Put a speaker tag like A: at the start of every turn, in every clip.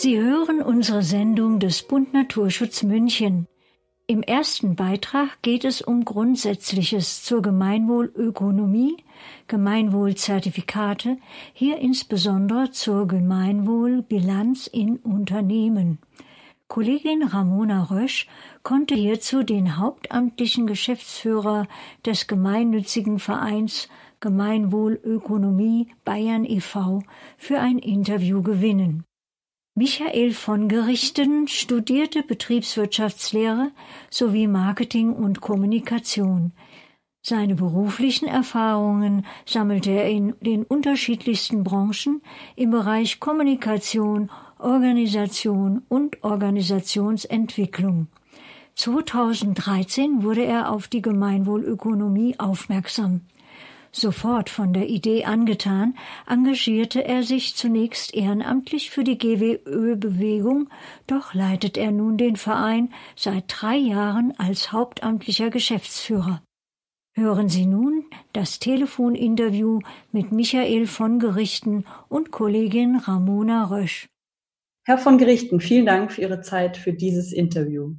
A: Sie hören unsere Sendung des Bund Naturschutz München. Im ersten Beitrag geht es um Grundsätzliches zur Gemeinwohlökonomie, Gemeinwohlzertifikate, hier insbesondere zur Gemeinwohlbilanz in Unternehmen. Kollegin Ramona Rösch konnte hierzu den hauptamtlichen Geschäftsführer des gemeinnützigen Vereins Gemeinwohlökonomie Bayern e.V. für ein Interview gewinnen. Michael von Gerichten studierte Betriebswirtschaftslehre sowie Marketing und Kommunikation. Seine beruflichen Erfahrungen sammelte er in den unterschiedlichsten Branchen im Bereich Kommunikation, Organisation und Organisationsentwicklung. 2013 wurde er auf die Gemeinwohlökonomie aufmerksam. Sofort von der Idee angetan, engagierte er sich zunächst ehrenamtlich für die GWÖ-Bewegung, doch leitet er nun den Verein seit drei Jahren als hauptamtlicher Geschäftsführer. Hören Sie nun das Telefoninterview mit Michael von Gerichten und Kollegin Ramona Rösch.
B: Herr von Gerichten, vielen Dank für Ihre Zeit für dieses Interview.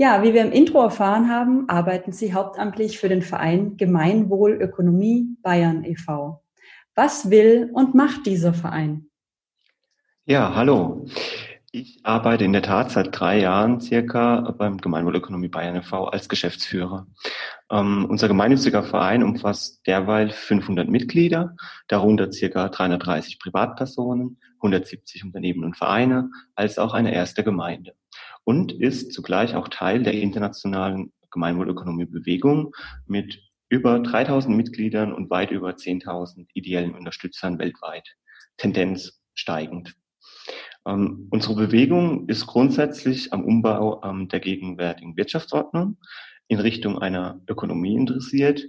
B: Ja, wie wir im Intro erfahren haben, arbeiten Sie hauptamtlich für den Verein Gemeinwohlökonomie Bayern e.V. Was will und macht dieser Verein?
C: Ja, hallo. Ich arbeite in der Tat seit drei Jahren circa beim Gemeinwohlökonomie Bayern e.V. als Geschäftsführer. Ähm, unser gemeinnütziger Verein umfasst derweil 500 Mitglieder, darunter circa 330 Privatpersonen, 170 Unternehmen und Vereine, als auch eine erste Gemeinde und ist zugleich auch Teil der internationalen Gemeinwohlökonomie-Bewegung mit über 3000 Mitgliedern und weit über 10.000 ideellen Unterstützern weltweit. Tendenz steigend. Ähm, unsere Bewegung ist grundsätzlich am Umbau ähm, der gegenwärtigen Wirtschaftsordnung in Richtung einer Ökonomie interessiert,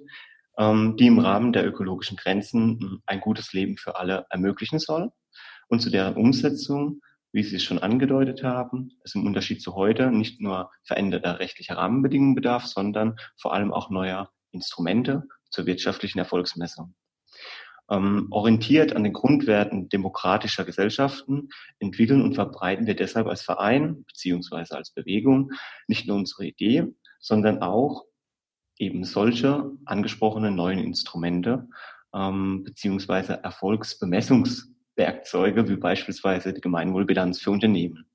C: ähm, die im Rahmen der ökologischen Grenzen ein gutes Leben für alle ermöglichen soll und zu deren Umsetzung wie Sie es schon angedeutet haben, es im Unterschied zu heute nicht nur veränderter rechtlicher Rahmenbedingungen bedarf, sondern vor allem auch neuer Instrumente zur wirtschaftlichen Erfolgsmessung. Ähm, orientiert an den Grundwerten demokratischer Gesellschaften entwickeln und verbreiten wir deshalb als Verein beziehungsweise als Bewegung nicht nur unsere Idee, sondern auch eben solche angesprochenen neuen Instrumente ähm, beziehungsweise Erfolgsbemessungs Werkzeuge wie beispielsweise die Gemeinwohlbilanz für Unternehmen,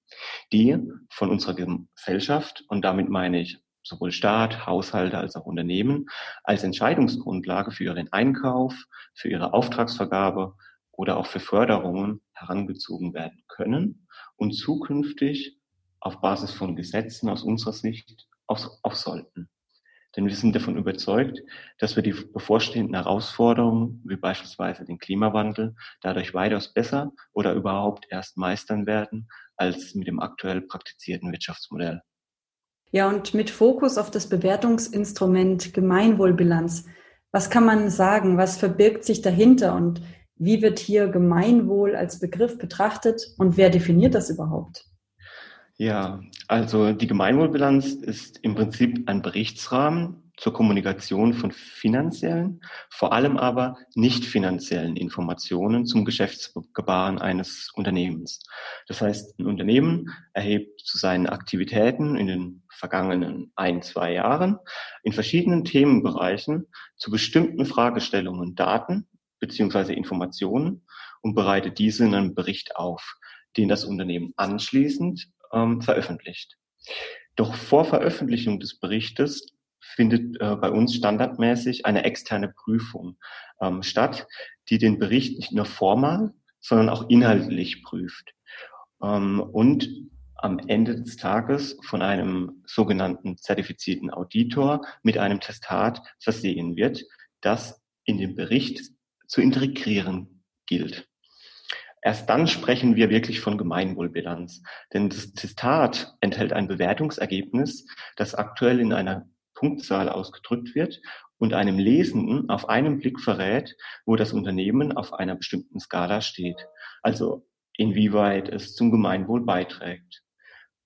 C: die von unserer Gesellschaft, und damit meine ich sowohl Staat, Haushalte als auch Unternehmen, als Entscheidungsgrundlage für ihren Einkauf, für ihre Auftragsvergabe oder auch für Förderungen herangezogen werden können und zukünftig auf Basis von Gesetzen aus unserer Sicht auch, auch sollten. Denn wir sind davon überzeugt, dass wir die bevorstehenden Herausforderungen, wie beispielsweise den Klimawandel, dadurch weitaus besser oder überhaupt erst meistern werden, als mit dem aktuell praktizierten Wirtschaftsmodell.
B: Ja, und mit Fokus auf das Bewertungsinstrument Gemeinwohlbilanz. Was kann man sagen? Was verbirgt sich dahinter? Und wie wird hier Gemeinwohl als Begriff betrachtet? Und wer definiert das überhaupt?
C: Ja, also die Gemeinwohlbilanz ist im Prinzip ein Berichtsrahmen zur Kommunikation von finanziellen, vor allem aber nicht finanziellen Informationen zum Geschäftsgebaren eines Unternehmens. Das heißt, ein Unternehmen erhebt zu seinen Aktivitäten in den vergangenen ein, zwei Jahren in verschiedenen Themenbereichen zu bestimmten Fragestellungen Daten beziehungsweise Informationen und bereitet diese in einem Bericht auf, den das Unternehmen anschließend ähm, veröffentlicht. Doch vor Veröffentlichung des Berichtes findet äh, bei uns standardmäßig eine externe Prüfung ähm, statt, die den Bericht nicht nur formal, sondern auch inhaltlich prüft. Ähm, und am Ende des Tages von einem sogenannten zertifizierten Auditor mit einem Testat versehen wird, das in den Bericht zu integrieren gilt. Erst dann sprechen wir wirklich von Gemeinwohlbilanz. Denn das Testat enthält ein Bewertungsergebnis, das aktuell in einer Punktzahl ausgedrückt wird und einem Lesenden auf einen Blick verrät, wo das Unternehmen auf einer bestimmten Skala steht. Also inwieweit es zum Gemeinwohl beiträgt.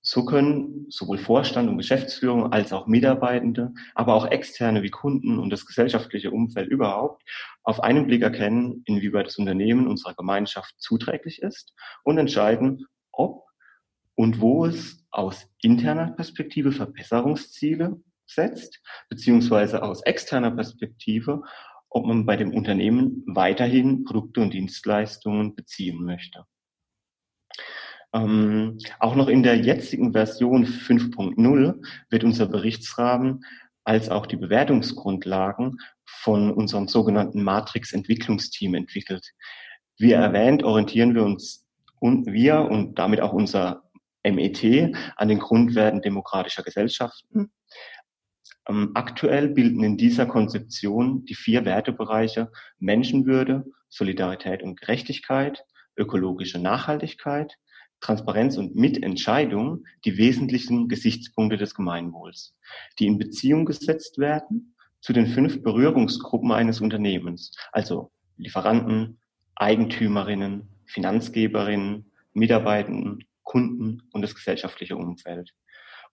C: So können sowohl Vorstand und Geschäftsführung als auch Mitarbeitende, aber auch externe wie Kunden und das gesellschaftliche Umfeld überhaupt auf einen Blick erkennen, inwieweit das Unternehmen unserer Gemeinschaft zuträglich ist und entscheiden, ob und wo es aus interner Perspektive Verbesserungsziele setzt, beziehungsweise aus externer Perspektive, ob man bei dem Unternehmen weiterhin Produkte und Dienstleistungen beziehen möchte. Ähm, auch noch in der jetzigen Version 5.0 wird unser Berichtsrahmen als auch die Bewertungsgrundlagen von unserem sogenannten Matrix-Entwicklungsteam entwickelt. Wie erwähnt, orientieren wir uns und wir und damit auch unser MET an den Grundwerten demokratischer Gesellschaften. Ähm, aktuell bilden in dieser Konzeption die vier Wertebereiche Menschenwürde, Solidarität und Gerechtigkeit, ökologische Nachhaltigkeit, Transparenz und Mitentscheidung die wesentlichen Gesichtspunkte des Gemeinwohls, die in Beziehung gesetzt werden zu den fünf Berührungsgruppen eines Unternehmens, also Lieferanten, Eigentümerinnen, Finanzgeberinnen, Mitarbeitenden, Kunden und das gesellschaftliche Umfeld.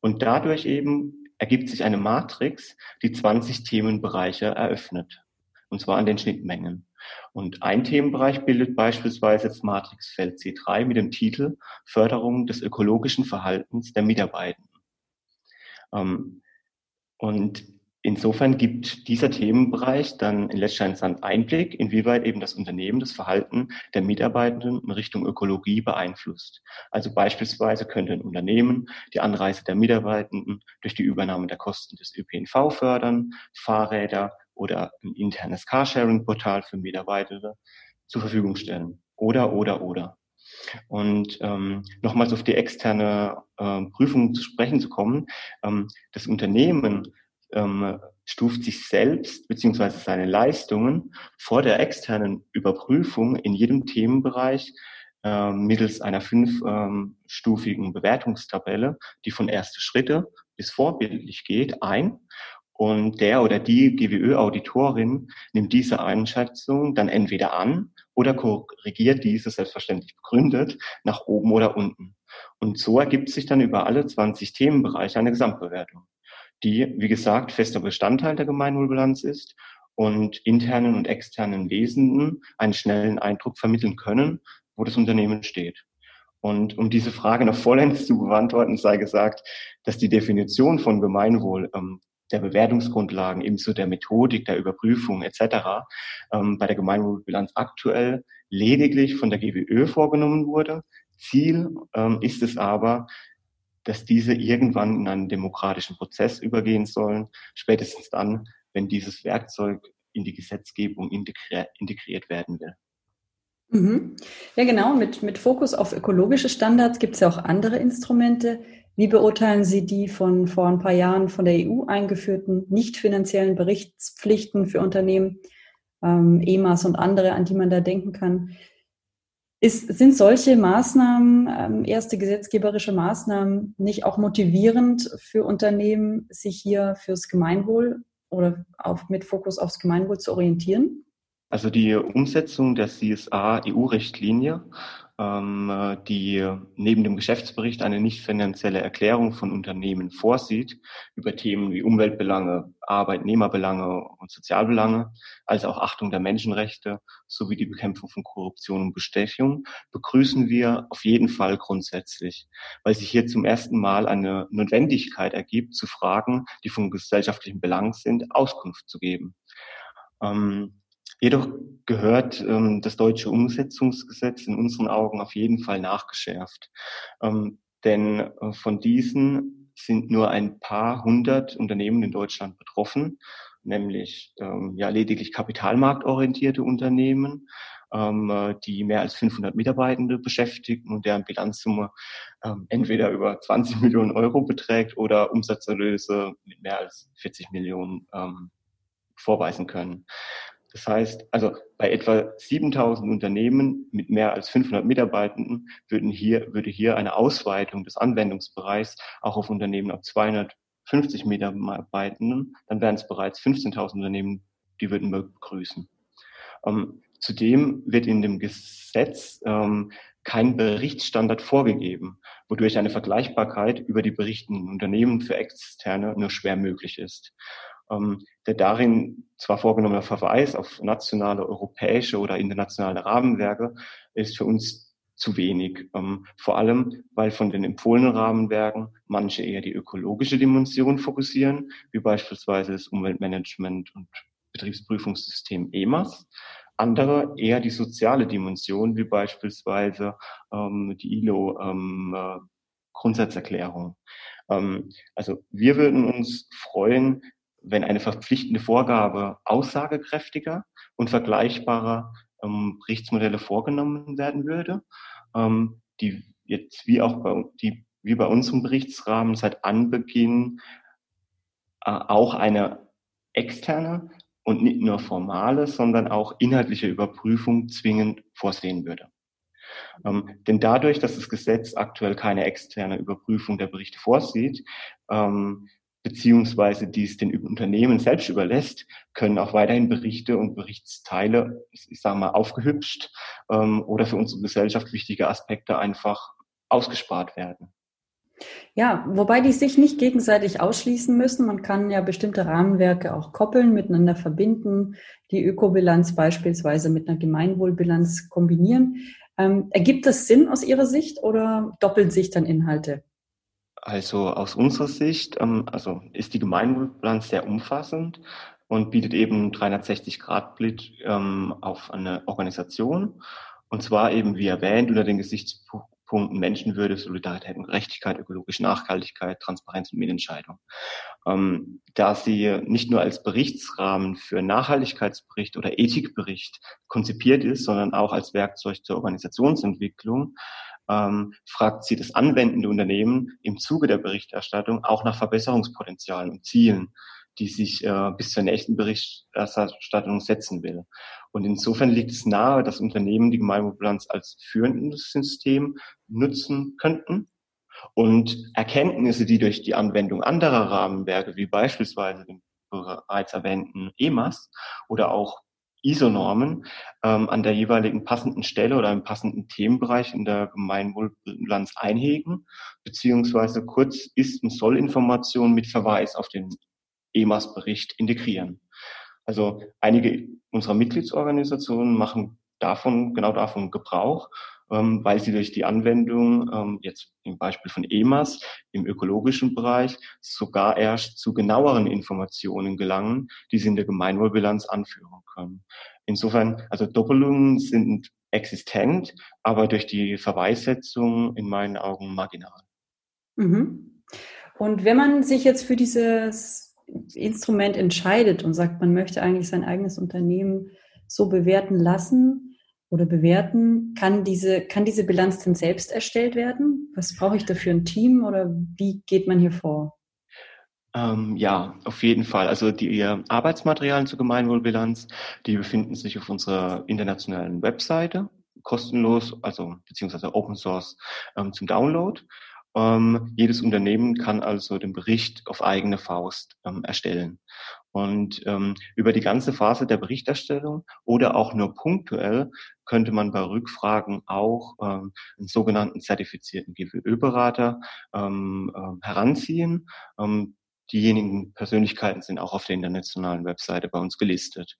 C: Und dadurch eben ergibt sich eine Matrix, die 20 Themenbereiche eröffnet, und zwar an den Schnittmengen. Und ein Themenbereich bildet beispielsweise das Matrixfeld C3 mit dem Titel Förderung des ökologischen Verhaltens der Mitarbeitenden. Ähm, und insofern gibt dieser Themenbereich dann in letzter Instanz Einblick, inwieweit eben das Unternehmen das Verhalten der Mitarbeitenden in Richtung Ökologie beeinflusst. Also beispielsweise könnte ein Unternehmen die Anreise der Mitarbeitenden durch die Übernahme der Kosten des ÖPNV fördern, Fahrräder oder ein internes Carsharing-Portal für Mitarbeiter zur Verfügung stellen. Oder, oder, oder. Und ähm, nochmals auf die externe äh, Prüfung zu sprechen zu kommen. Ähm, das Unternehmen ähm, stuft sich selbst beziehungsweise seine Leistungen vor der externen Überprüfung in jedem Themenbereich äh, mittels einer fünfstufigen ähm, Bewertungstabelle, die von erste Schritte bis vorbildlich geht, ein und der oder die GWÖ-Auditorin nimmt diese Einschätzung dann entweder an oder korrigiert diese selbstverständlich begründet nach oben oder unten. Und so ergibt sich dann über alle 20 Themenbereiche eine Gesamtbewertung, die, wie gesagt, fester Bestandteil der Gemeinwohlbilanz ist und internen und externen Lesenden einen schnellen Eindruck vermitteln können, wo das Unternehmen steht. Und um diese Frage noch vollends zu beantworten, sei gesagt, dass die Definition von Gemeinwohl ähm, der Bewertungsgrundlagen, ebenso der Methodik, der Überprüfung etc. Ähm, bei der Gemeinwohlbilanz aktuell lediglich von der GWÖ vorgenommen wurde. Ziel ähm, ist es aber, dass diese irgendwann in einen demokratischen Prozess übergehen sollen, spätestens dann, wenn dieses Werkzeug in die Gesetzgebung integri integriert werden will.
B: Mhm. Ja, genau. Mit, mit Fokus auf ökologische Standards gibt es ja auch andere Instrumente, wie beurteilen Sie die von vor ein paar Jahren von der EU eingeführten nicht finanziellen Berichtspflichten für Unternehmen, ähm, EMAS und andere, an die man da denken kann? Ist, sind solche Maßnahmen, ähm, erste gesetzgeberische Maßnahmen, nicht auch motivierend für Unternehmen, sich hier fürs Gemeinwohl oder auf, mit Fokus aufs Gemeinwohl zu orientieren?
C: Also die Umsetzung der CSA-EU-Richtlinie ähm, die neben dem Geschäftsbericht eine nicht finanzielle Erklärung von Unternehmen vorsieht über Themen wie Umweltbelange, Arbeitnehmerbelange und Sozialbelange, als auch Achtung der Menschenrechte sowie die Bekämpfung von Korruption und Bestechung, begrüßen wir auf jeden Fall grundsätzlich, weil sich hier zum ersten Mal eine Notwendigkeit ergibt, zu Fragen, die von gesellschaftlichem Belang sind, Auskunft zu geben. Ähm, Jedoch gehört ähm, das deutsche Umsetzungsgesetz in unseren Augen auf jeden Fall nachgeschärft. Ähm, denn äh, von diesen sind nur ein paar hundert Unternehmen in Deutschland betroffen, nämlich ähm, ja lediglich kapitalmarktorientierte Unternehmen, ähm, äh, die mehr als 500 Mitarbeitende beschäftigen und deren Bilanzsumme ähm, entweder über 20 Millionen Euro beträgt oder Umsatzerlöse mit mehr als 40 Millionen ähm, vorweisen können. Das heißt, also bei etwa 7000 Unternehmen mit mehr als 500 Mitarbeitenden würden hier, würde hier eine Ausweitung des Anwendungsbereichs auch auf Unternehmen ab 250 Mitarbeitenden, dann wären es bereits 15.000 Unternehmen, die würden wir begrüßen. Ähm, zudem wird in dem Gesetz ähm, kein Berichtsstandard vorgegeben, wodurch eine Vergleichbarkeit über die berichtenden Unternehmen für Externe nur schwer möglich ist. Ähm, der darin zwar vorgenommene Verweis auf nationale, europäische oder internationale Rahmenwerke ist für uns zu wenig. Ähm, vor allem, weil von den empfohlenen Rahmenwerken manche eher die ökologische Dimension fokussieren, wie beispielsweise das Umweltmanagement und Betriebsprüfungssystem EMAS. Andere eher die soziale Dimension, wie beispielsweise ähm, die ILO äh, Grundsatzerklärung. Also wir würden uns freuen, wenn eine verpflichtende Vorgabe aussagekräftiger und vergleichbarer ähm, Berichtsmodelle vorgenommen werden würde, ähm, die jetzt wie auch bei, die, wie bei unserem Berichtsrahmen seit Anbeginn äh, auch eine externe und nicht nur formale, sondern auch inhaltliche Überprüfung zwingend vorsehen würde. Ähm, denn dadurch, dass das Gesetz aktuell keine externe Überprüfung der Berichte vorsieht, ähm, beziehungsweise dies den Unternehmen selbst überlässt, können auch weiterhin Berichte und Berichtsteile, ich sage mal, aufgehübscht ähm, oder für unsere Gesellschaft wichtige Aspekte einfach ausgespart werden.
B: Ja, wobei die sich nicht gegenseitig ausschließen müssen. Man kann ja bestimmte Rahmenwerke auch koppeln, miteinander verbinden, die Ökobilanz beispielsweise mit einer Gemeinwohlbilanz kombinieren. Ähm, ergibt das Sinn aus Ihrer Sicht oder doppeln sich dann Inhalte?
C: Also aus unserer Sicht ähm, also ist die Gemeinwohlbilanz sehr umfassend und bietet eben 360-Grad-Blick ähm, auf eine Organisation. Und zwar eben, wie erwähnt, unter den Gesichtspunkten Menschenwürde, Solidarität und Gerechtigkeit, ökologische Nachhaltigkeit, Transparenz und Mitentscheidung. Ähm, da sie nicht nur als Berichtsrahmen für Nachhaltigkeitsbericht oder Ethikbericht konzipiert ist, sondern auch als Werkzeug zur Organisationsentwicklung, ähm, fragt sie das anwendende Unternehmen im Zuge der Berichterstattung auch nach Verbesserungspotenzialen und Zielen, die sich äh, bis zur nächsten Berichterstattung setzen will. Und insofern liegt es nahe, dass Unternehmen die Gemeinwohlbilanz als führendes System nutzen könnten und Erkenntnisse, die durch die Anwendung anderer Rahmenwerke, wie beispielsweise den bereits erwähnten EMAS oder auch ISO-Normen ähm, an der jeweiligen passenden Stelle oder im passenden Themenbereich in der Gemeinwohlbilanz einhegen, beziehungsweise kurz Ist- und Soll-Informationen mit Verweis auf den EMAS-Bericht integrieren. Also einige unserer Mitgliedsorganisationen machen davon, genau davon Gebrauch ähm, weil sie durch die Anwendung, ähm, jetzt im Beispiel von EMAS im ökologischen Bereich, sogar erst zu genaueren Informationen gelangen, die sie in der Gemeinwohlbilanz anführen können. Insofern, also Doppelungen sind existent, aber durch die Verweissetzung in meinen Augen marginal.
B: Mhm. Und wenn man sich jetzt für dieses Instrument entscheidet und sagt, man möchte eigentlich sein eigenes Unternehmen so bewerten lassen, oder bewerten. Kann diese, kann diese Bilanz denn selbst erstellt werden? Was brauche ich dafür ein Team oder wie geht man hier vor?
C: Ähm, ja, auf jeden Fall. Also die Arbeitsmaterialien zur Gemeinwohlbilanz, die befinden sich auf unserer internationalen Webseite, kostenlos, also beziehungsweise Open Source ähm, zum Download. Ähm, jedes Unternehmen kann also den Bericht auf eigene Faust ähm, erstellen. Und ähm, über die ganze Phase der Berichterstellung oder auch nur punktuell könnte man bei Rückfragen auch ähm, einen sogenannten zertifizierten GWÖ-Berater ähm, äh, heranziehen. Ähm, diejenigen Persönlichkeiten sind auch auf der internationalen Webseite bei uns gelistet.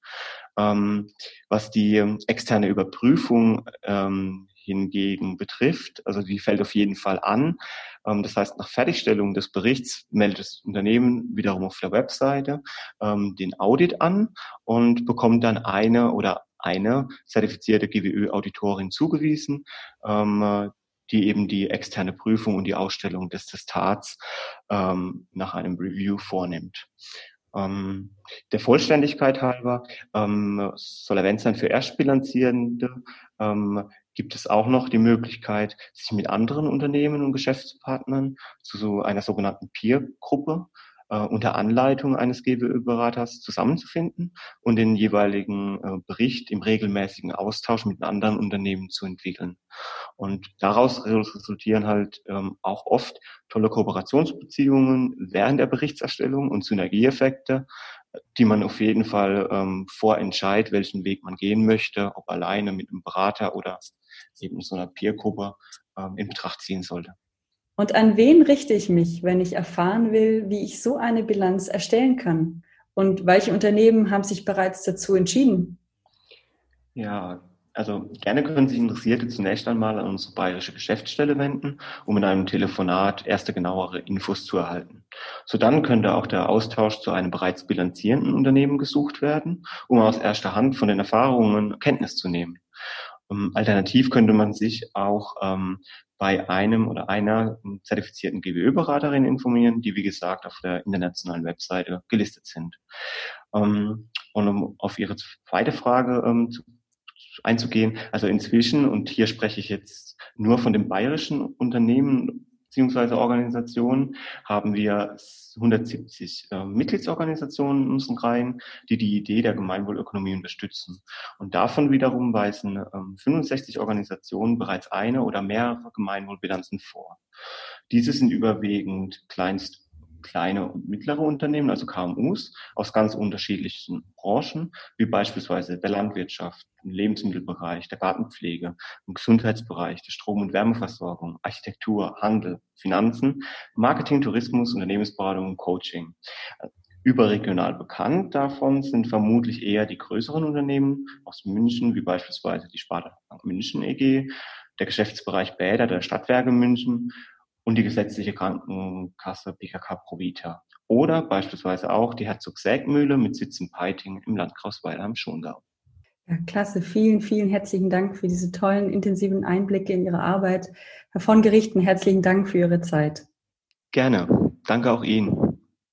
C: Ähm, was die externe Überprüfung ähm, hingegen betrifft, also die fällt auf jeden Fall an. Ähm, das heißt, nach Fertigstellung des Berichts meldet das Unternehmen wiederum auf der Webseite ähm, den Audit an und bekommt dann eine oder eine zertifizierte GWÖ-Auditorin zugewiesen, ähm, die eben die externe Prüfung und die Ausstellung des Testats ähm, nach einem Review vornimmt. Ähm, der Vollständigkeit halber ähm, soll erwähnt sein, für Erstbilanzierende ähm, gibt es auch noch die Möglichkeit, sich mit anderen Unternehmen und Geschäftspartnern zu so einer sogenannten Peer-Gruppe äh, unter Anleitung eines GWÖ-Beraters zusammenzufinden und den jeweiligen äh, Bericht im regelmäßigen Austausch mit anderen Unternehmen zu entwickeln. Und daraus resultieren halt ähm, auch oft tolle Kooperationsbeziehungen während der Berichtserstellung und Synergieeffekte, die man auf jeden Fall ähm, vorentscheidet, welchen Weg man gehen möchte, ob alleine mit einem Berater oder eben so einer Peergruppe ähm, in Betracht ziehen sollte.
B: Und an wen richte ich mich, wenn ich erfahren will, wie ich so eine Bilanz erstellen kann? Und welche Unternehmen haben sich bereits dazu entschieden?
C: Ja, also gerne können sich Interessierte zunächst einmal an unsere bayerische Geschäftsstelle wenden, um in einem Telefonat erste genauere Infos zu erhalten. So dann könnte auch der Austausch zu einem bereits bilanzierenden Unternehmen gesucht werden, um aus erster Hand von den Erfahrungen Kenntnis zu nehmen. Ähm, alternativ könnte man sich auch ähm, bei einem oder einer zertifizierten GWÖ-Beraterin informieren, die wie gesagt auf der internationalen Webseite gelistet sind. Ähm, und um auf Ihre zweite Frage ähm, zu, einzugehen, also inzwischen, und hier spreche ich jetzt nur von dem bayerischen Unternehmen beziehungsweise Organisationen haben wir 170 äh, Mitgliedsorganisationen in unseren Reihen, die die Idee der Gemeinwohlökonomie unterstützen. Und davon wiederum weisen ähm, 65 Organisationen bereits eine oder mehrere Gemeinwohlbilanzen vor. Diese sind überwiegend kleinst kleine und mittlere Unternehmen, also KMUs aus ganz unterschiedlichen Branchen, wie beispielsweise der Landwirtschaft, im Lebensmittelbereich, der Gartenpflege, im Gesundheitsbereich, der Strom- und Wärmeversorgung, Architektur, Handel, Finanzen, Marketing, Tourismus, Unternehmensberatung und Coaching. Überregional bekannt davon sind vermutlich eher die größeren Unternehmen aus München, wie beispielsweise die Sparta München EG, der Geschäftsbereich Bäder der Stadtwerke München und die gesetzliche Krankenkasse BKK Provita. Oder beispielsweise auch die Herzog-Sägmühle mit Sitz in Peiting im Landkreis Weiler im Schongau.
B: Ja, klasse. Vielen, vielen herzlichen Dank für diese tollen, intensiven Einblicke in Ihre Arbeit. Herr von Gerichten, herzlichen Dank für Ihre Zeit.
C: Gerne. Danke auch Ihnen.